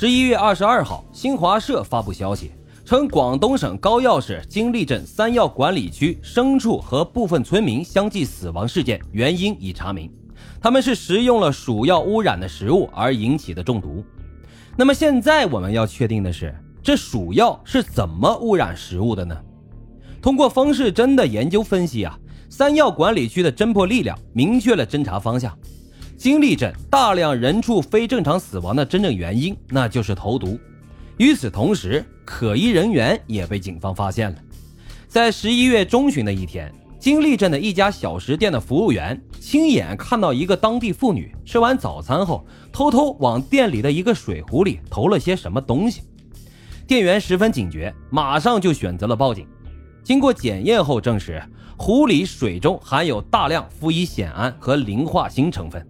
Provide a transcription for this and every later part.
十一月二十二号，新华社发布消息称，广东省高要市金利镇三要管理区牲畜和部分村民相继死亡事件原因已查明，他们是食用了鼠药污染的食物而引起的中毒。那么现在我们要确定的是，这鼠药是怎么污染食物的呢？通过风氏侦的研究分析啊，三要管理区的侦破力量明确了侦查方向。金利镇大量人畜非正常死亡的真正原因，那就是投毒。与此同时，可疑人员也被警方发现了。在十一月中旬的一天，金利镇的一家小食店的服务员亲眼看到一个当地妇女吃完早餐后，偷偷往店里的一个水壶里投了些什么东西。店员十分警觉，马上就选择了报警。经过检验后证实，壶里水中含有大量氟乙酰胺和磷化锌成分。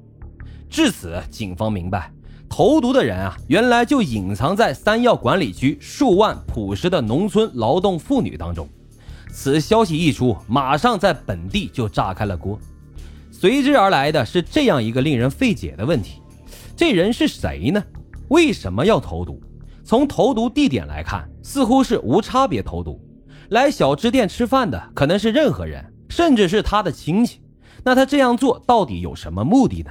至此，警方明白，投毒的人啊，原来就隐藏在三要管理区数万朴实的农村劳动妇女当中。此消息一出，马上在本地就炸开了锅。随之而来的是这样一个令人费解的问题：这人是谁呢？为什么要投毒？从投毒地点来看，似乎是无差别投毒。来小吃店吃饭的可能是任何人，甚至是他的亲戚。那他这样做到底有什么目的呢？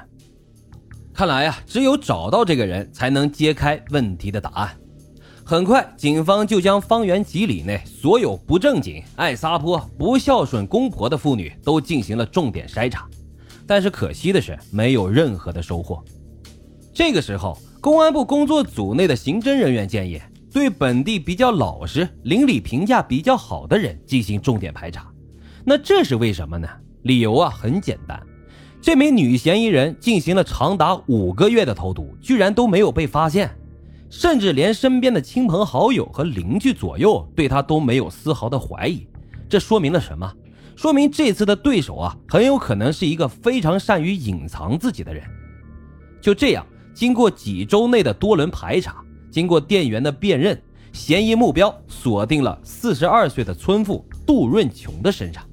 看来呀，只有找到这个人，才能揭开问题的答案。很快，警方就将方圆几里内所有不正经、爱撒泼、不孝顺公婆的妇女都进行了重点筛查。但是可惜的是，没有任何的收获。这个时候，公安部工作组内的刑侦人员建议，对本地比较老实、邻里评价比较好的人进行重点排查。那这是为什么呢？理由啊，很简单。这名女嫌疑人进行了长达五个月的投毒，居然都没有被发现，甚至连身边的亲朋好友和邻居左右对她都没有丝毫的怀疑。这说明了什么？说明这次的对手啊，很有可能是一个非常善于隐藏自己的人。就这样，经过几周内的多轮排查，经过店员的辨认，嫌疑目标锁定了四十二岁的村妇杜润琼的身上。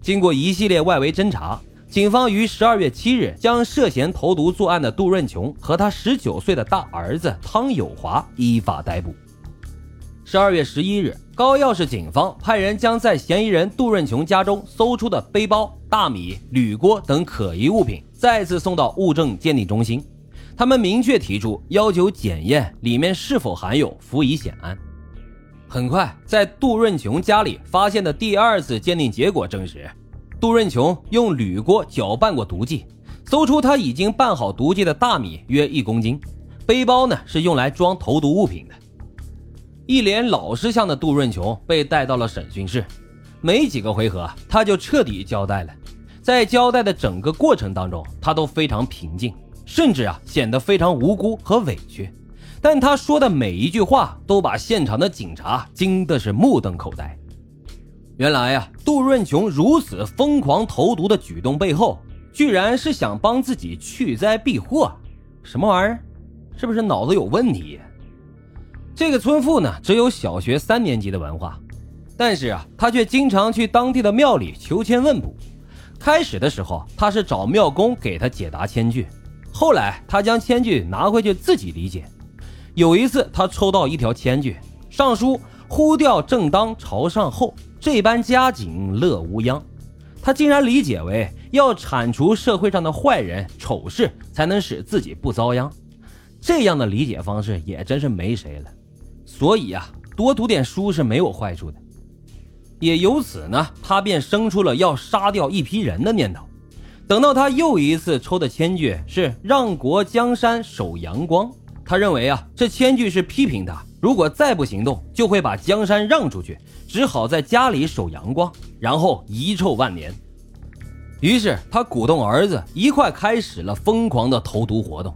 经过一系列外围侦查。警方于十二月七日将涉嫌投毒作案的杜润琼和他十九岁的大儿子汤有华依法逮捕。十二月十一日，高要市警方派人将在嫌疑人杜润琼家中搜出的背包、大米、铝锅等可疑物品再次送到物证鉴定中心。他们明确提出要求检验里面是否含有氟乙酰胺。很快，在杜润琼家里发现的第二次鉴定结果证实。杜润琼用铝锅搅拌过毒剂，搜出他已经拌好毒剂的大米约一公斤，背包呢是用来装投毒物品的。一脸老实相的杜润琼被带到了审讯室，没几个回合他就彻底交代了。在交代的整个过程当中，他都非常平静，甚至啊显得非常无辜和委屈。但他说的每一句话都把现场的警察惊的是目瞪口呆。原来呀，杜润琼如此疯狂投毒的举动背后，居然是想帮自己去灾避祸，什么玩意儿？是不是脑子有问题？这个村妇呢，只有小学三年级的文化，但是啊，她却经常去当地的庙里求签问卜。开始的时候，她是找庙公给她解答签句，后来她将签句拿回去自己理解。有一次，她抽到一条签句，上书“呼调正当朝上后”。这般佳景乐无央，他竟然理解为要铲除社会上的坏人丑事，才能使自己不遭殃。这样的理解方式也真是没谁了。所以啊，多读点书是没有坏处的。也由此呢，他便生出了要杀掉一批人的念头。等到他又一次抽的签句是“让国江山守阳光”，他认为啊，这签句是批评他。如果再不行动，就会把江山让出去，只好在家里守阳光，然后遗臭万年。于是他鼓动儿子一块开始了疯狂的投毒活动。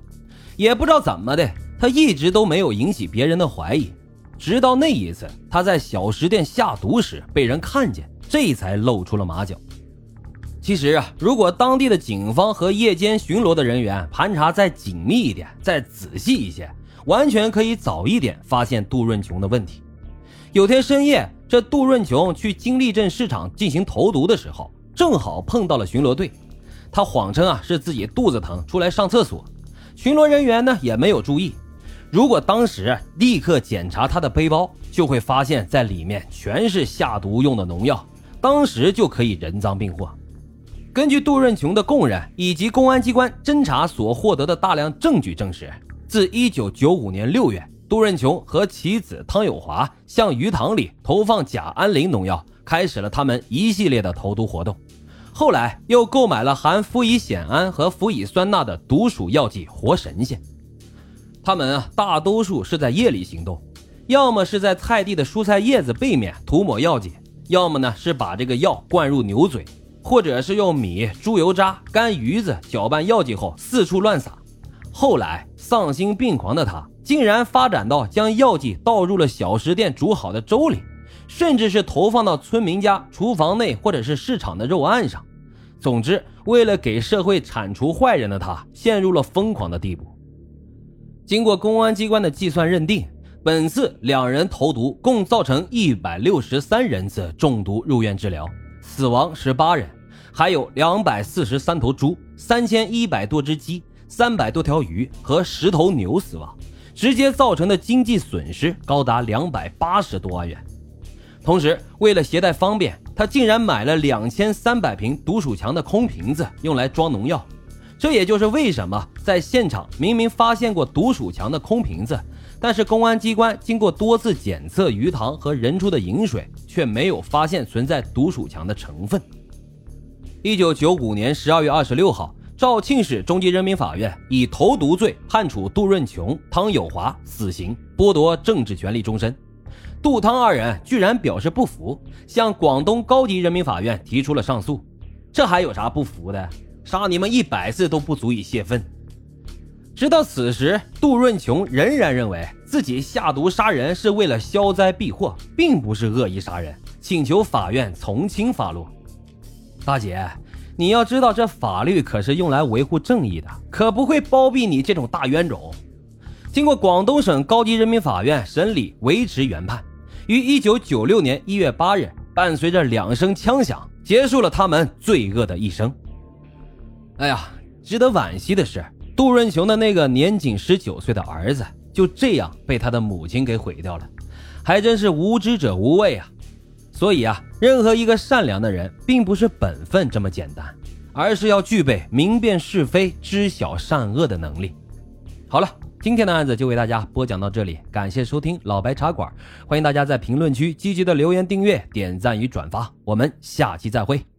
也不知道怎么的，他一直都没有引起别人的怀疑，直到那一次他在小食店下毒时被人看见，这才露出了马脚。其实啊，如果当地的警方和夜间巡逻的人员盘查再紧密一点，再仔细一些。完全可以早一点发现杜润琼的问题。有天深夜，这杜润琼去金利镇市场进行投毒的时候，正好碰到了巡逻队。他谎称啊是自己肚子疼，出来上厕所。巡逻人员呢也没有注意。如果当时立刻检查他的背包，就会发现在里面全是下毒用的农药，当时就可以人赃并获。根据杜润琼的供认以及公安机关侦查所获得的大量证据证实，自1995年6月，杜润琼和其子汤有华向鱼塘里投放甲胺磷农药，开始了他们一系列的投毒活动。后来又购买了含氟乙酰胺和氟乙酸钠的毒鼠药剂活神仙。他们啊，大多数是在夜里行动，要么是在菜地的蔬菜叶子背面涂抹药剂，要么呢是把这个药灌入牛嘴，或者是用米、猪油渣、干鱼子搅拌药剂后四处乱撒。后来丧心病狂的他，竟然发展到将药剂倒入了小食店煮好的粥里，甚至是投放到村民家厨房内或者是市场的肉案上。总之，为了给社会铲除坏人的他，陷入了疯狂的地步。经过公安机关的计算认定，本次两人投毒共造成一百六十三人次中毒入院治疗，死亡十八人，还有两百四十三头猪、三千一百多只鸡、三百多条鱼和十头牛死亡，直接造成的经济损失高达两百八十多万元。同时，为了携带方便，他竟然买了两千三百瓶毒鼠强的空瓶子，用来装农药。这也就是为什么在现场明明发现过毒鼠强的空瓶子，但是公安机关经过多次检测鱼塘和人出的饮水，却没有发现存在毒鼠强的成分。一九九五年十二月二十六号，肇庆市中级人民法院以投毒罪判处杜润琼、汤有华死刑，剥夺政治权利终身。杜汤二人居然表示不服，向广东高级人民法院提出了上诉。这还有啥不服的？杀你们一百次都不足以泄愤。直到此时，杜润琼仍然认为自己下毒杀人是为了消灾避祸，并不是恶意杀人，请求法院从轻发落。大姐，你要知道，这法律可是用来维护正义的，可不会包庇你这种大冤种。经过广东省高级人民法院审理，维持原判，于一九九六年一月八日，伴随着两声枪响，结束了他们罪恶的一生。哎呀，值得惋惜的是，杜润雄的那个年仅十九岁的儿子就这样被他的母亲给毁掉了，还真是无知者无畏啊！所以啊，任何一个善良的人，并不是本分这么简单，而是要具备明辨是非、知晓善恶的能力。好了，今天的案子就为大家播讲到这里，感谢收听老白茶馆，欢迎大家在评论区积极的留言、订阅、点赞与转发，我们下期再会。